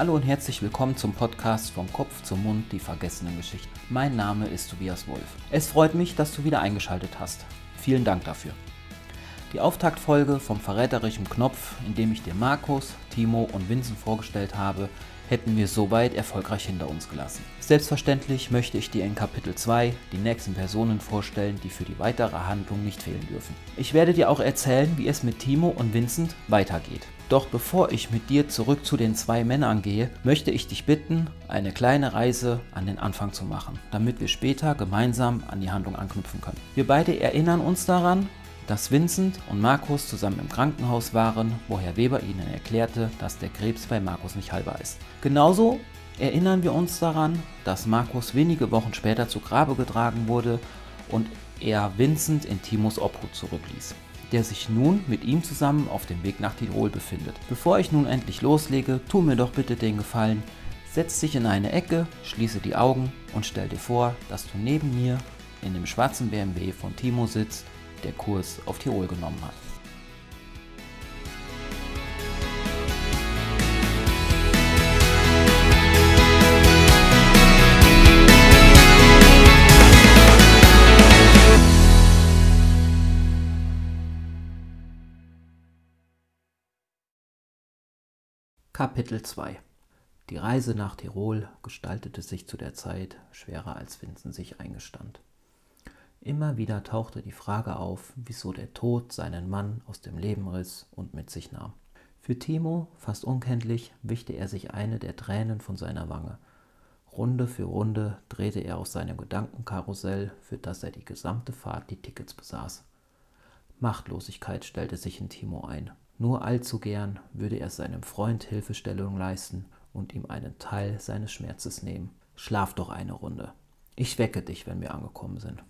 Hallo und herzlich willkommen zum Podcast Vom Kopf zum Mund, die vergessenen Geschichten. Mein Name ist Tobias Wolf. Es freut mich, dass du wieder eingeschaltet hast. Vielen Dank dafür. Die Auftaktfolge vom verräterischen Knopf, in dem ich dir Markus, Timo und Vincent vorgestellt habe, hätten wir soweit erfolgreich hinter uns gelassen. Selbstverständlich möchte ich dir in Kapitel 2 die nächsten Personen vorstellen, die für die weitere Handlung nicht fehlen dürfen. Ich werde dir auch erzählen, wie es mit Timo und Vincent weitergeht. Doch bevor ich mit dir zurück zu den zwei Männern gehe, möchte ich dich bitten, eine kleine Reise an den Anfang zu machen, damit wir später gemeinsam an die Handlung anknüpfen können. Wir beide erinnern uns daran, dass Vincent und Markus zusammen im Krankenhaus waren, wo Herr Weber ihnen erklärte, dass der Krebs bei Markus nicht heilbar ist. Genauso erinnern wir uns daran, dass Markus wenige Wochen später zu Grabe getragen wurde und er Vincent in Timos Obhut zurückließ, der sich nun mit ihm zusammen auf dem Weg nach Tirol befindet. Bevor ich nun endlich loslege, tu mir doch bitte den Gefallen, setz dich in eine Ecke, schließe die Augen und stell dir vor, dass du neben mir in dem schwarzen BMW von Timo sitzt der Kurs auf Tirol genommen hat. Kapitel 2 Die Reise nach Tirol gestaltete sich zu der Zeit schwerer als Vincent sich eingestand. Immer wieder tauchte die Frage auf, wieso der Tod seinen Mann aus dem Leben riss und mit sich nahm. Für Timo, fast unkenntlich, wischte er sich eine der Tränen von seiner Wange. Runde für Runde drehte er auf seinem Gedankenkarussell, für das er die gesamte Fahrt die Tickets besaß. Machtlosigkeit stellte sich in Timo ein. Nur allzu gern würde er seinem Freund Hilfestellung leisten und ihm einen Teil seines Schmerzes nehmen. Schlaf doch eine Runde. Ich wecke dich, wenn wir angekommen sind.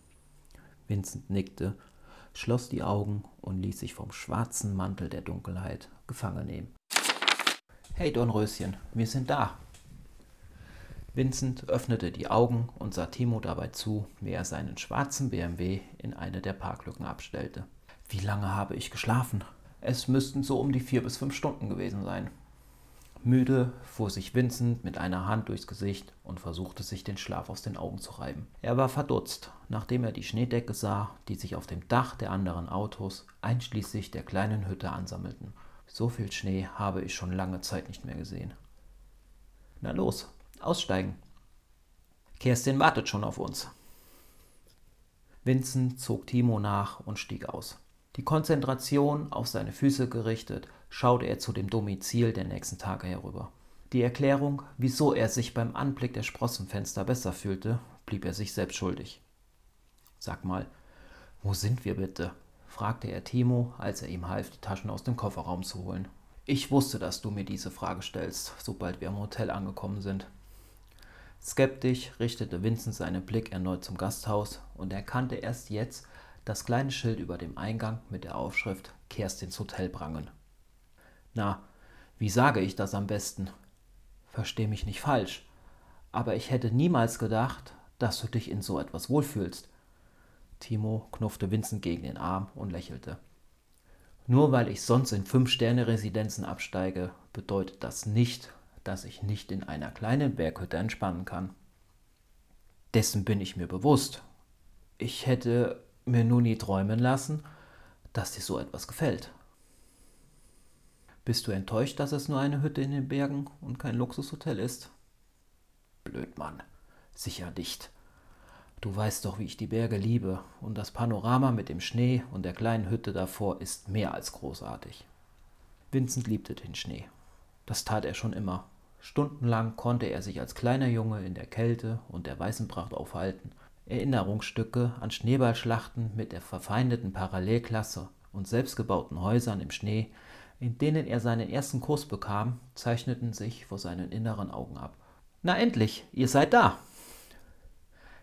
Vincent nickte, schloss die Augen und ließ sich vom schwarzen Mantel der Dunkelheit gefangen nehmen. Hey Dornröschen, wir sind da. Vincent öffnete die Augen und sah Timo dabei zu, wie er seinen schwarzen BMW in eine der Parklücken abstellte. Wie lange habe ich geschlafen? Es müssten so um die vier bis fünf Stunden gewesen sein. Müde fuhr sich Vincent mit einer Hand durchs Gesicht und versuchte sich den Schlaf aus den Augen zu reiben. Er war verdutzt, nachdem er die Schneedecke sah, die sich auf dem Dach der anderen Autos, einschließlich der kleinen Hütte, ansammelten. So viel Schnee habe ich schon lange Zeit nicht mehr gesehen. Na los, aussteigen. Kerstin wartet schon auf uns. Vincent zog Timo nach und stieg aus. Die Konzentration auf seine Füße gerichtet, schaute er zu dem Domizil der nächsten Tage herüber. Die Erklärung, wieso er sich beim Anblick der Sprossenfenster besser fühlte, blieb er sich selbst schuldig. Sag mal, wo sind wir bitte? fragte er Timo, als er ihm half, die Taschen aus dem Kofferraum zu holen. Ich wusste, dass du mir diese Frage stellst, sobald wir am Hotel angekommen sind. Skeptisch richtete Vincent seinen Blick erneut zum Gasthaus und erkannte erst jetzt das kleine Schild über dem Eingang mit der Aufschrift Kerstins Hotel Prangen. Na, wie sage ich das am besten? Versteh mich nicht falsch, aber ich hätte niemals gedacht, dass du dich in so etwas wohlfühlst. Timo knuffte Vincent gegen den Arm und lächelte. Nur weil ich sonst in Fünf-Sterne-Residenzen absteige, bedeutet das nicht, dass ich nicht in einer kleinen Berghütte entspannen kann. Dessen bin ich mir bewusst. Ich hätte mir nur nie träumen lassen, dass dir so etwas gefällt. Bist du enttäuscht, dass es nur eine Hütte in den Bergen und kein Luxushotel ist? Blöd, Mann. Sicher nicht. Du weißt doch, wie ich die Berge liebe, und das Panorama mit dem Schnee und der kleinen Hütte davor ist mehr als großartig. Vincent liebte den Schnee. Das tat er schon immer. Stundenlang konnte er sich als kleiner Junge in der Kälte und der weißen Pracht aufhalten. Erinnerungsstücke an Schneeballschlachten mit der verfeindeten Parallelklasse und selbstgebauten Häusern im Schnee in denen er seinen ersten Kuss bekam, zeichneten sich vor seinen inneren Augen ab. Na endlich, ihr seid da!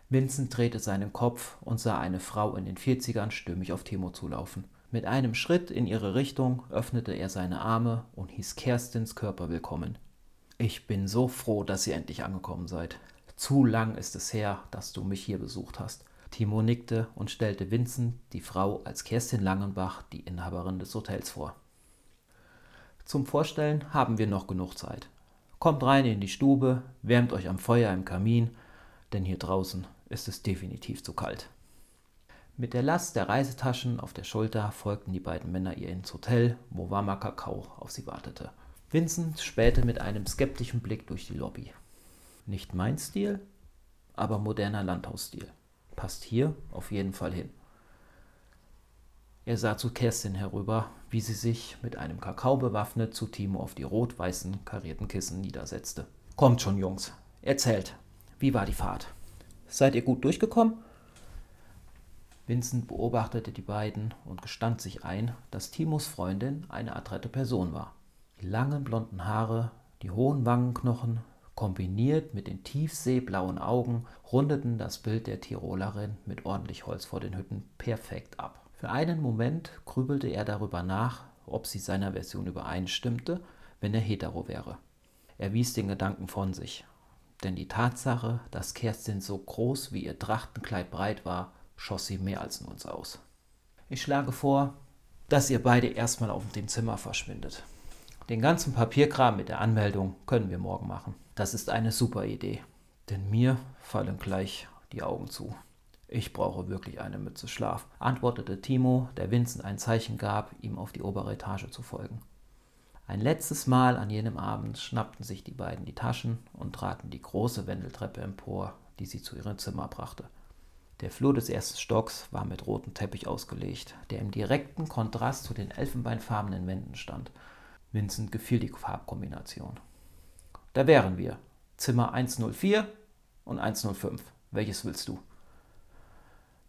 Vincent drehte seinen Kopf und sah eine Frau in den Vierzigern stürmisch auf Timo zulaufen. Mit einem Schritt in ihre Richtung öffnete er seine Arme und hieß Kerstins Körper willkommen. Ich bin so froh, dass ihr endlich angekommen seid. Zu lang ist es her, dass du mich hier besucht hast. Timo nickte und stellte Vincent die Frau als Kerstin Langenbach, die Inhaberin des Hotels, vor. Zum Vorstellen haben wir noch genug Zeit. Kommt rein in die Stube, wärmt euch am Feuer im Kamin, denn hier draußen ist es definitiv zu kalt. Mit der Last der Reisetaschen auf der Schulter folgten die beiden Männer ihr ins Hotel, wo warmer Kakao auf sie wartete. Vincent spähte mit einem skeptischen Blick durch die Lobby. Nicht mein Stil, aber moderner Landhausstil. Passt hier auf jeden Fall hin. Er sah zu Kerstin herüber, wie sie sich mit einem Kakao bewaffnet zu Timo auf die rot-weißen karierten Kissen niedersetzte. Kommt schon, Jungs, erzählt, wie war die Fahrt? Seid ihr gut durchgekommen? Vincent beobachtete die beiden und gestand sich ein, dass Timos Freundin eine adrette Person war. Die langen blonden Haare, die hohen Wangenknochen, kombiniert mit den tiefseeblauen Augen, rundeten das Bild der Tirolerin mit ordentlich Holz vor den Hütten perfekt ab. Für einen Moment grübelte er darüber nach, ob sie seiner Version übereinstimmte, wenn er hetero wäre. Er wies den Gedanken von sich, denn die Tatsache, dass Kerstin so groß wie ihr Trachtenkleid breit war, schoss sie mehr als nur ins Aus. Ich schlage vor, dass ihr beide erstmal auf dem Zimmer verschwindet. Den ganzen Papierkram mit der Anmeldung können wir morgen machen. Das ist eine super Idee, denn mir fallen gleich die Augen zu. Ich brauche wirklich eine Mütze Schlaf, antwortete Timo, der Vincent ein Zeichen gab, ihm auf die obere Etage zu folgen. Ein letztes Mal an jenem Abend schnappten sich die beiden die Taschen und traten die große Wendeltreppe empor, die sie zu ihrem Zimmer brachte. Der Flur des ersten Stocks war mit rotem Teppich ausgelegt, der im direkten Kontrast zu den elfenbeinfarbenen Wänden stand. Vincent gefiel die Farbkombination. Da wären wir. Zimmer 104 und 105. Welches willst du?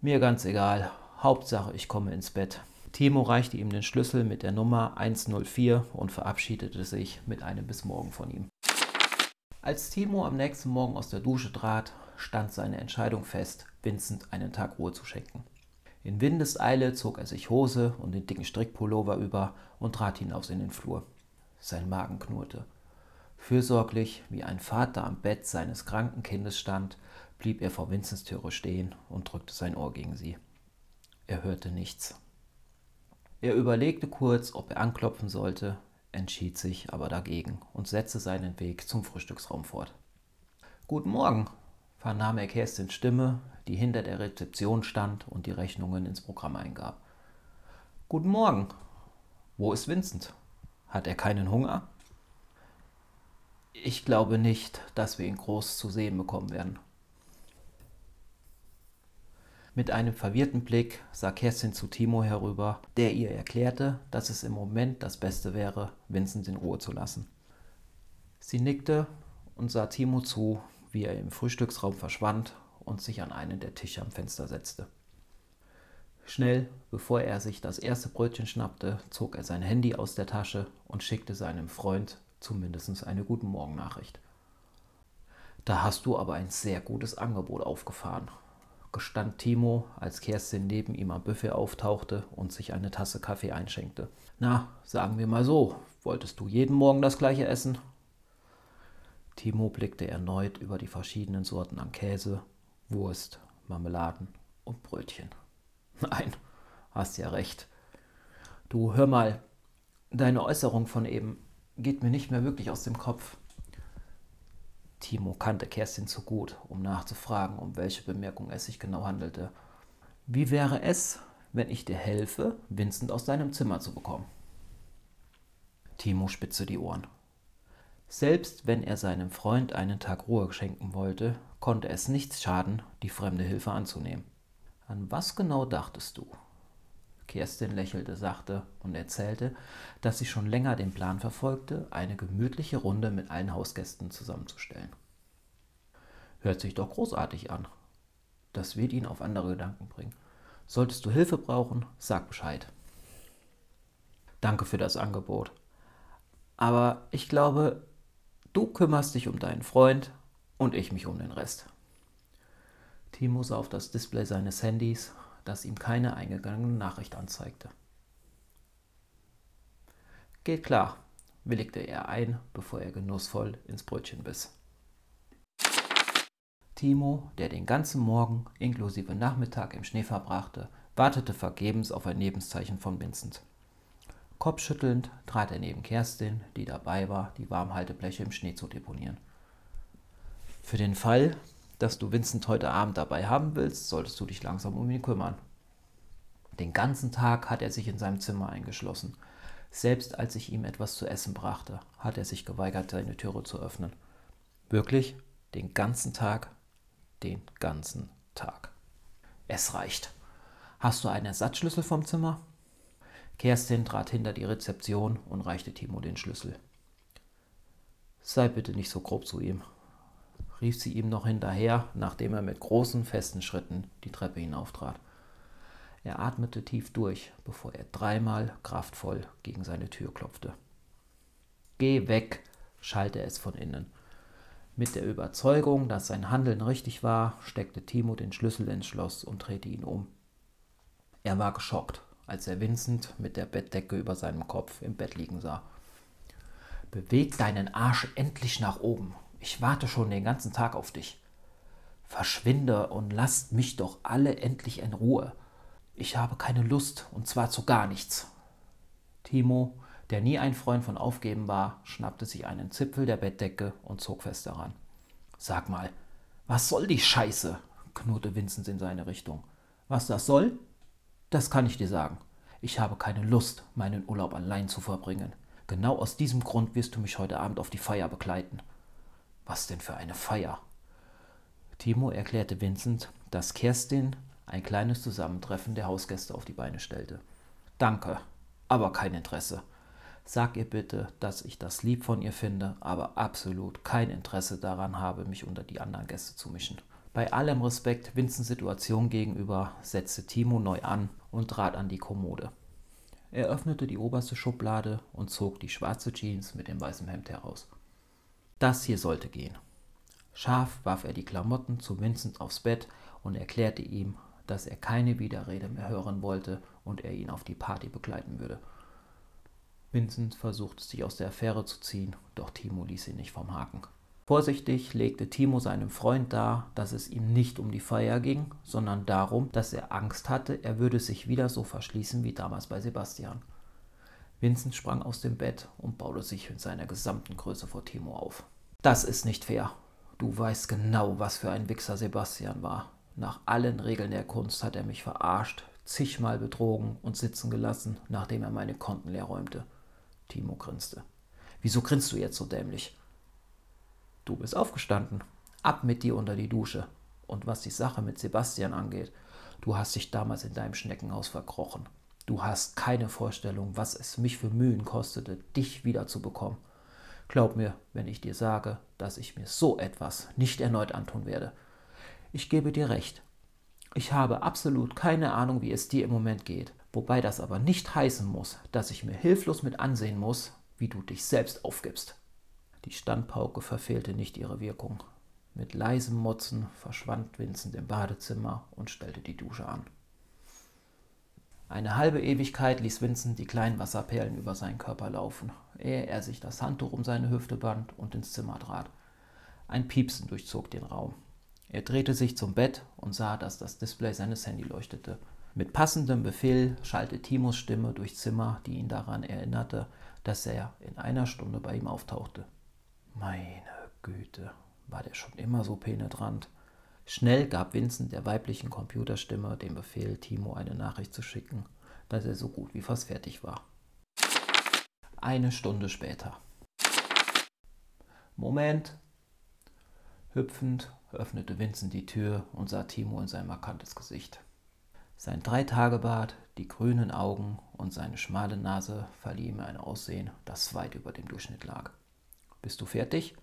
Mir ganz egal. Hauptsache, ich komme ins Bett. Timo reichte ihm den Schlüssel mit der Nummer 104 und verabschiedete sich mit einem Bis morgen von ihm. Als Timo am nächsten Morgen aus der Dusche trat, stand seine Entscheidung fest, Vincent einen Tag Ruhe zu schenken. In Windeseile zog er sich Hose und den dicken Strickpullover über und trat hinaus in den Flur. Sein Magen knurrte. Fürsorglich, wie ein Vater am Bett seines kranken Kindes stand, blieb er vor Vincents Türe stehen und drückte sein Ohr gegen sie. Er hörte nichts. Er überlegte kurz, ob er anklopfen sollte, entschied sich aber dagegen und setzte seinen Weg zum Frühstücksraum fort. Guten Morgen, vernahm er Kerstins Stimme, die hinter der Rezeption stand und die Rechnungen ins Programm eingab. Guten Morgen. Wo ist Vincent? Hat er keinen Hunger? Ich glaube nicht, dass wir ihn groß zu sehen bekommen werden. Mit einem verwirrten Blick sah Kerstin zu Timo herüber, der ihr erklärte, dass es im Moment das Beste wäre, Vincent in Ruhe zu lassen. Sie nickte und sah Timo zu, wie er im Frühstücksraum verschwand und sich an einen der Tische am Fenster setzte. Schnell, bevor er sich das erste Brötchen schnappte, zog er sein Handy aus der Tasche und schickte seinem Freund zumindest eine Guten Morgen Nachricht. Da hast du aber ein sehr gutes Angebot aufgefahren, gestand Timo, als Kerstin neben ihm am Buffet auftauchte und sich eine Tasse Kaffee einschenkte. Na, sagen wir mal so, wolltest du jeden Morgen das gleiche essen? Timo blickte erneut über die verschiedenen Sorten an Käse, Wurst, Marmeladen und Brötchen. Nein, hast ja recht. Du hör mal, deine Äußerung von eben geht mir nicht mehr wirklich aus dem Kopf. Timo kannte Kerstin zu gut, um nachzufragen, um welche Bemerkung es sich genau handelte. Wie wäre es, wenn ich dir helfe, Vincent aus deinem Zimmer zu bekommen? Timo spitzte die Ohren. Selbst wenn er seinem Freund einen Tag Ruhe schenken wollte, konnte es nichts schaden, die fremde Hilfe anzunehmen. An was genau dachtest du? Kerstin lächelte sachte und erzählte, dass sie schon länger den Plan verfolgte, eine gemütliche Runde mit allen Hausgästen zusammenzustellen. Hört sich doch großartig an. Das wird ihn auf andere Gedanken bringen. Solltest du Hilfe brauchen, sag Bescheid. Danke für das Angebot. Aber ich glaube, du kümmerst dich um deinen Freund und ich mich um den Rest. Timo sah auf das Display seines Handys das ihm keine eingegangene Nachricht anzeigte. Geht klar, willigte er ein, bevor er genussvoll ins Brötchen biss. Timo, der den ganzen Morgen inklusive Nachmittag im Schnee verbrachte, wartete vergebens auf ein Lebenszeichen von Vincent. Kopfschüttelnd trat er neben Kerstin, die dabei war, die Warmhaltebleche im Schnee zu deponieren. Für den Fall, dass du Vincent heute Abend dabei haben willst, solltest du dich langsam um ihn kümmern. Den ganzen Tag hat er sich in seinem Zimmer eingeschlossen. Selbst als ich ihm etwas zu essen brachte, hat er sich geweigert, seine Türe zu öffnen. Wirklich, den ganzen Tag, den ganzen Tag. Es reicht. Hast du einen Ersatzschlüssel vom Zimmer? Kerstin trat hinter die Rezeption und reichte Timo den Schlüssel. Sei bitte nicht so grob zu ihm, rief sie ihm noch hinterher, nachdem er mit großen, festen Schritten die Treppe hinauftrat. Er atmete tief durch, bevor er dreimal kraftvoll gegen seine Tür klopfte. Geh weg, schallte es von innen. Mit der Überzeugung, dass sein Handeln richtig war, steckte Timo den Schlüssel ins Schloss und drehte ihn um. Er war geschockt, als er Vincent mit der Bettdecke über seinem Kopf im Bett liegen sah. Beweg deinen Arsch endlich nach oben. Ich warte schon den ganzen Tag auf dich. Verschwinde und lasst mich doch alle endlich in Ruhe. Ich habe keine Lust, und zwar zu gar nichts. Timo, der nie ein Freund von Aufgeben war, schnappte sich einen Zipfel der Bettdecke und zog fest daran. Sag mal, was soll die Scheiße? knurrte Vincent in seine Richtung. Was das soll? Das kann ich dir sagen. Ich habe keine Lust, meinen Urlaub allein zu verbringen. Genau aus diesem Grund wirst du mich heute Abend auf die Feier begleiten. Was denn für eine Feier? Timo erklärte Vincent, dass Kerstin ein kleines Zusammentreffen der Hausgäste auf die Beine stellte. Danke, aber kein Interesse. Sag ihr bitte, dass ich das lieb von ihr finde, aber absolut kein Interesse daran habe, mich unter die anderen Gäste zu mischen. Bei allem Respekt Vincents Situation gegenüber setzte Timo neu an und trat an die Kommode. Er öffnete die oberste Schublade und zog die schwarze Jeans mit dem weißen Hemd heraus. Das hier sollte gehen. Scharf warf er die Klamotten zu Vincent aufs Bett und erklärte ihm, dass er keine Widerrede mehr hören wollte und er ihn auf die Party begleiten würde. Vincent versuchte sich aus der Affäre zu ziehen, doch Timo ließ ihn nicht vom Haken. Vorsichtig legte Timo seinem Freund dar, dass es ihm nicht um die Feier ging, sondern darum, dass er Angst hatte, er würde sich wieder so verschließen wie damals bei Sebastian. Vincent sprang aus dem Bett und baute sich in seiner gesamten Größe vor Timo auf. Das ist nicht fair. Du weißt genau, was für ein Wichser Sebastian war. Nach allen Regeln der Kunst hat er mich verarscht, zigmal betrogen und sitzen gelassen, nachdem er meine Konten leer räumte. Timo grinste. Wieso grinst du jetzt so dämlich? Du bist aufgestanden. Ab mit dir unter die Dusche. Und was die Sache mit Sebastian angeht, du hast dich damals in deinem Schneckenhaus verkrochen. Du hast keine Vorstellung, was es mich für Mühen kostete, dich wiederzubekommen. Glaub mir, wenn ich dir sage, dass ich mir so etwas nicht erneut antun werde. Ich gebe dir recht. Ich habe absolut keine Ahnung, wie es dir im Moment geht, wobei das aber nicht heißen muss, dass ich mir hilflos mit ansehen muss, wie du dich selbst aufgibst. Die Standpauke verfehlte nicht ihre Wirkung. Mit leisem Motzen verschwand Vincent im Badezimmer und stellte die Dusche an. Eine halbe Ewigkeit ließ Vincent die kleinen Wasserperlen über seinen Körper laufen, ehe er sich das Handtuch um seine Hüfte band und ins Zimmer trat. Ein Piepsen durchzog den Raum. Er drehte sich zum Bett und sah, dass das Display seines Handy leuchtete. Mit passendem Befehl schallte Timos Stimme durchs Zimmer, die ihn daran erinnerte, dass er in einer Stunde bei ihm auftauchte. Meine Güte, war der schon immer so penetrant. Schnell gab Vincent der weiblichen Computerstimme den Befehl, Timo eine Nachricht zu schicken, dass er so gut wie fast fertig war. Eine Stunde später. Moment. Hüpfend öffnete Vincent die Tür und sah Timo in sein markantes Gesicht. Sein Dreitagebart, die grünen Augen und seine schmale Nase verliehen ihm ein Aussehen, das weit über dem Durchschnitt lag. Bist du fertig?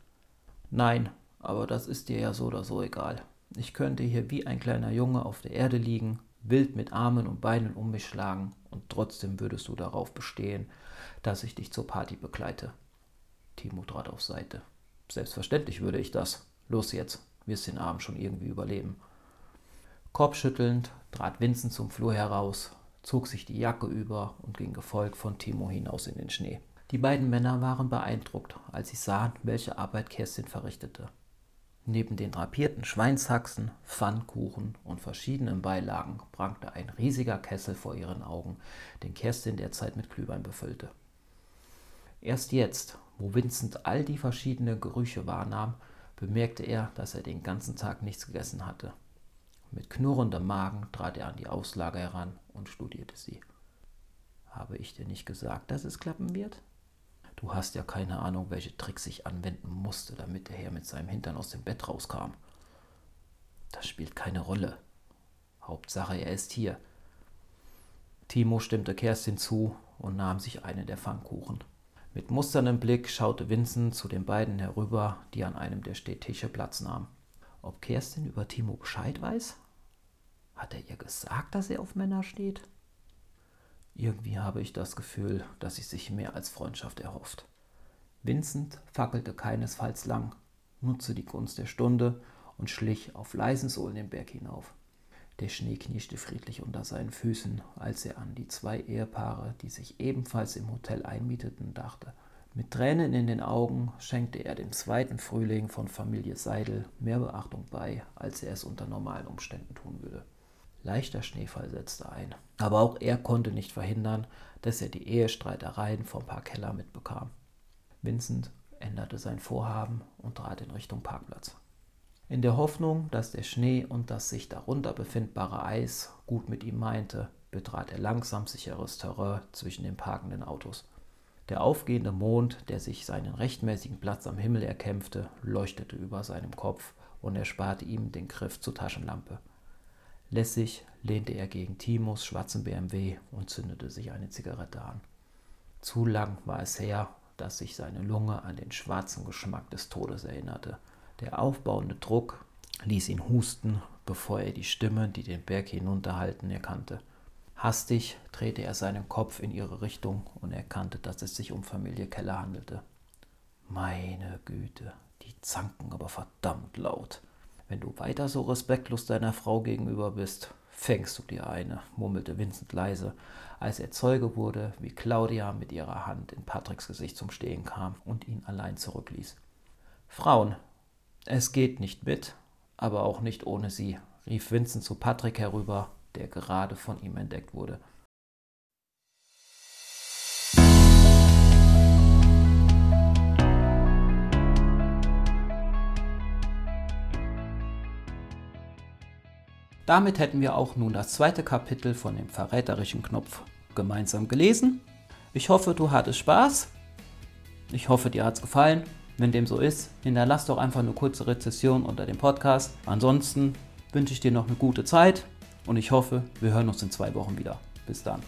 Nein, aber das ist dir ja so oder so egal. Ich könnte hier wie ein kleiner Junge auf der Erde liegen, wild mit Armen und Beinen um mich schlagen, und trotzdem würdest du darauf bestehen, dass ich dich zur Party begleite. Timo trat auf Seite. Selbstverständlich würde ich das. Los jetzt wirst den Abend schon irgendwie überleben. Kopfschüttelnd trat Vincent zum Flur heraus, zog sich die Jacke über und ging gefolgt von Timo hinaus in den Schnee. Die beiden Männer waren beeindruckt, als sie sahen, welche Arbeit Kerstin verrichtete. Neben den drapierten Schweinshaxen, Pfannkuchen und verschiedenen Beilagen prangte ein riesiger Kessel vor ihren Augen, den Kerstin derzeit mit Glühwein befüllte. Erst jetzt, wo Vincent all die verschiedenen Gerüche wahrnahm, bemerkte er, dass er den ganzen Tag nichts gegessen hatte. Mit knurrendem Magen trat er an die Auslage heran und studierte sie. Habe ich dir nicht gesagt, dass es klappen wird? Du hast ja keine Ahnung, welche Tricks ich anwenden musste, damit der Herr mit seinem Hintern aus dem Bett rauskam. Das spielt keine Rolle. Hauptsache, er ist hier. Timo stimmte Kerstin zu und nahm sich einen der Pfannkuchen. Mit musterndem Blick schaute Vincent zu den beiden herüber, die an einem der Stehtische Platz nahmen. Ob Kerstin über Timo Bescheid weiß? Hat er ihr gesagt, dass er auf Männer steht? Irgendwie habe ich das Gefühl, dass sie sich mehr als Freundschaft erhofft. Vincent fackelte keinesfalls lang, nutzte die Gunst der Stunde und schlich auf leisen Sohlen den Berg hinauf. Der Schnee knirschte friedlich unter seinen Füßen, als er an die zwei Ehepaare, die sich ebenfalls im Hotel einmieteten, dachte. Mit Tränen in den Augen schenkte er dem zweiten Frühling von Familie Seidel mehr Beachtung bei, als er es unter normalen Umständen tun würde. Leichter Schneefall setzte ein. Aber auch er konnte nicht verhindern, dass er die Ehestreitereien vom Park Keller mitbekam. Vincent änderte sein Vorhaben und trat in Richtung Parkplatz. In der Hoffnung, dass der Schnee und das sich darunter befindbare Eis gut mit ihm meinte, betrat er langsam sicheres Terrain zwischen den parkenden Autos. Der aufgehende Mond, der sich seinen rechtmäßigen Platz am Himmel erkämpfte, leuchtete über seinem Kopf und ersparte ihm den Griff zur Taschenlampe. Lässig lehnte er gegen Timos schwarzen BMW und zündete sich eine Zigarette an. Zu lang war es her, dass sich seine Lunge an den schwarzen Geschmack des Todes erinnerte. Der aufbauende Druck ließ ihn husten, bevor er die Stimme, die den Berg hinunterhalten, erkannte. Hastig drehte er seinen Kopf in ihre Richtung und erkannte, dass es sich um Familie Keller handelte. Meine Güte, die zanken aber verdammt laut. Wenn du weiter so respektlos deiner Frau gegenüber bist, fängst du dir eine, murmelte Vincent leise, als er Zeuge wurde, wie Claudia mit ihrer Hand in Patricks Gesicht zum Stehen kam und ihn allein zurückließ. Frauen, es geht nicht mit, aber auch nicht ohne sie, rief Vincent zu Patrick herüber, der gerade von ihm entdeckt wurde. Damit hätten wir auch nun das zweite Kapitel von dem verräterischen Knopf gemeinsam gelesen. Ich hoffe, du hattest Spaß. Ich hoffe, dir hat es gefallen. Wenn dem so ist, hinterlass doch einfach eine kurze Rezession unter dem Podcast. Ansonsten wünsche ich dir noch eine gute Zeit und ich hoffe, wir hören uns in zwei Wochen wieder. Bis dann.